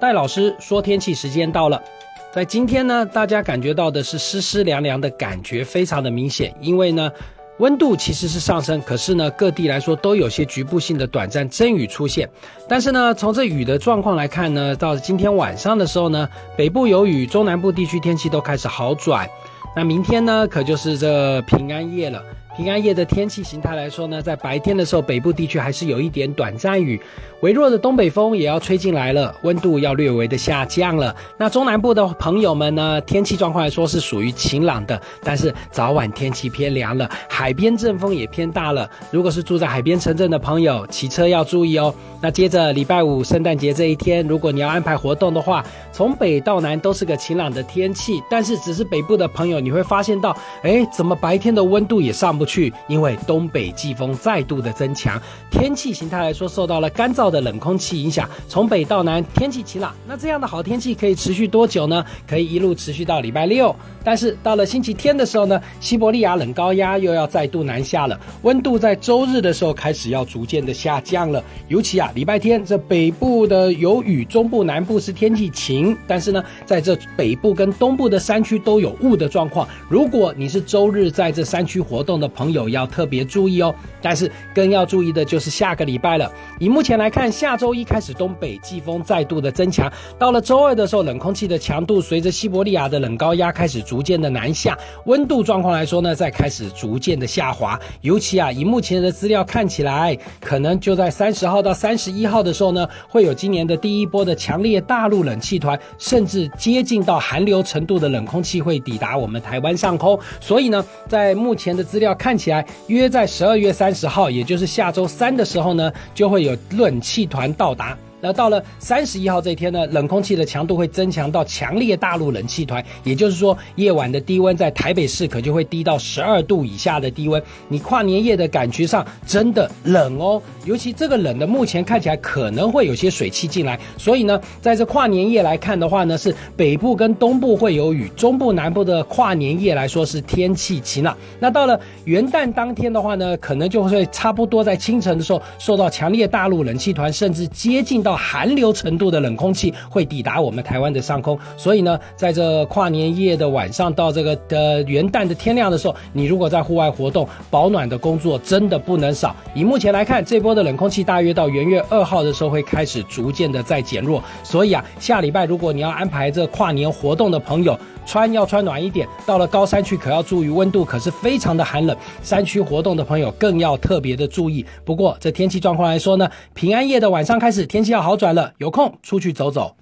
戴老师说天气时间到了，在今天呢，大家感觉到的是湿湿凉凉的感觉，非常的明显。因为呢，温度其实是上升，可是呢，各地来说都有些局部性的短暂阵雨出现。但是呢，从这雨的状况来看呢，到今天晚上的时候呢，北部有雨，中南部地区天气都开始好转。那明天呢，可就是这平安夜了。平安夜的天气形态来说呢，在白天的时候，北部地区还是有一点短暂雨，微弱的东北风也要吹进来了，温度要略微的下降了。那中南部的朋友们呢，天气状况来说是属于晴朗的，但是早晚天气偏凉了，海边阵风也偏大了。如果是住在海边城镇的朋友，骑车要注意哦。那接着礼拜五圣诞节这一天，如果你要安排活动的话，从北到南都是个晴朗的天气，但是只是北部的朋友，你会发现到，哎，怎么白天的温度也上不去？因为东北季风再度的增强，天气形态来说受到了干燥的冷空气影响，从北到南天气晴朗。那这样的好天气可以持续多久呢？可以一路持续到礼拜六。但是到了星期天的时候呢，西伯利亚冷高压又要再度南下了，温度在周日的时候开始要逐渐的下降了。尤其啊，礼拜天这北部的有雨，中部南部是天气晴，但是呢，在这北部跟东部的山区都有雾的状况。如果你是周日在这山区活动的朋友，要特别注意哦。但是更要注意的就是下个礼拜了。以目前来看，下周一开始东北季风再度的增强，到了周二的时候，冷空气的强度随着西伯利亚的冷高压开始。逐渐的南下，温度状况来说呢，在开始逐渐的下滑。尤其啊，以目前的资料看起来，可能就在三十号到三十一号的时候呢，会有今年的第一波的强烈大陆冷气团，甚至接近到寒流程度的冷空气会抵达我们台湾上空。所以呢，在目前的资料看起来，约在十二月三十号，也就是下周三的时候呢，就会有冷气团到达。那到了三十一号这一天呢，冷空气的强度会增强到强烈大陆冷气团，也就是说，夜晚的低温在台北市可就会低到十二度以下的低温。你跨年夜的感觉上真的冷哦，尤其这个冷的，目前看起来可能会有些水汽进来。所以呢，在这跨年夜来看的话呢，是北部跟东部会有雨，中部南部的跨年夜来说是天气晴朗。那到了元旦当天的话呢，可能就会差不多在清晨的时候受到强烈大陆冷气团，甚至接近到。到寒流程度的冷空气会抵达我们台湾的上空，所以呢，在这跨年夜的晚上到这个的元旦的天亮的时候，你如果在户外活动，保暖的工作真的不能少。以目前来看，这波的冷空气大约到元月二号的时候会开始逐渐的在减弱，所以啊，下礼拜如果你要安排这跨年活动的朋友，穿要穿暖一点，到了高山区可要注意温度可是非常的寒冷，山区活动的朋友更要特别的注意。不过这天气状况来说呢，平安夜的晚上开始天气要好转了，有空出去走走。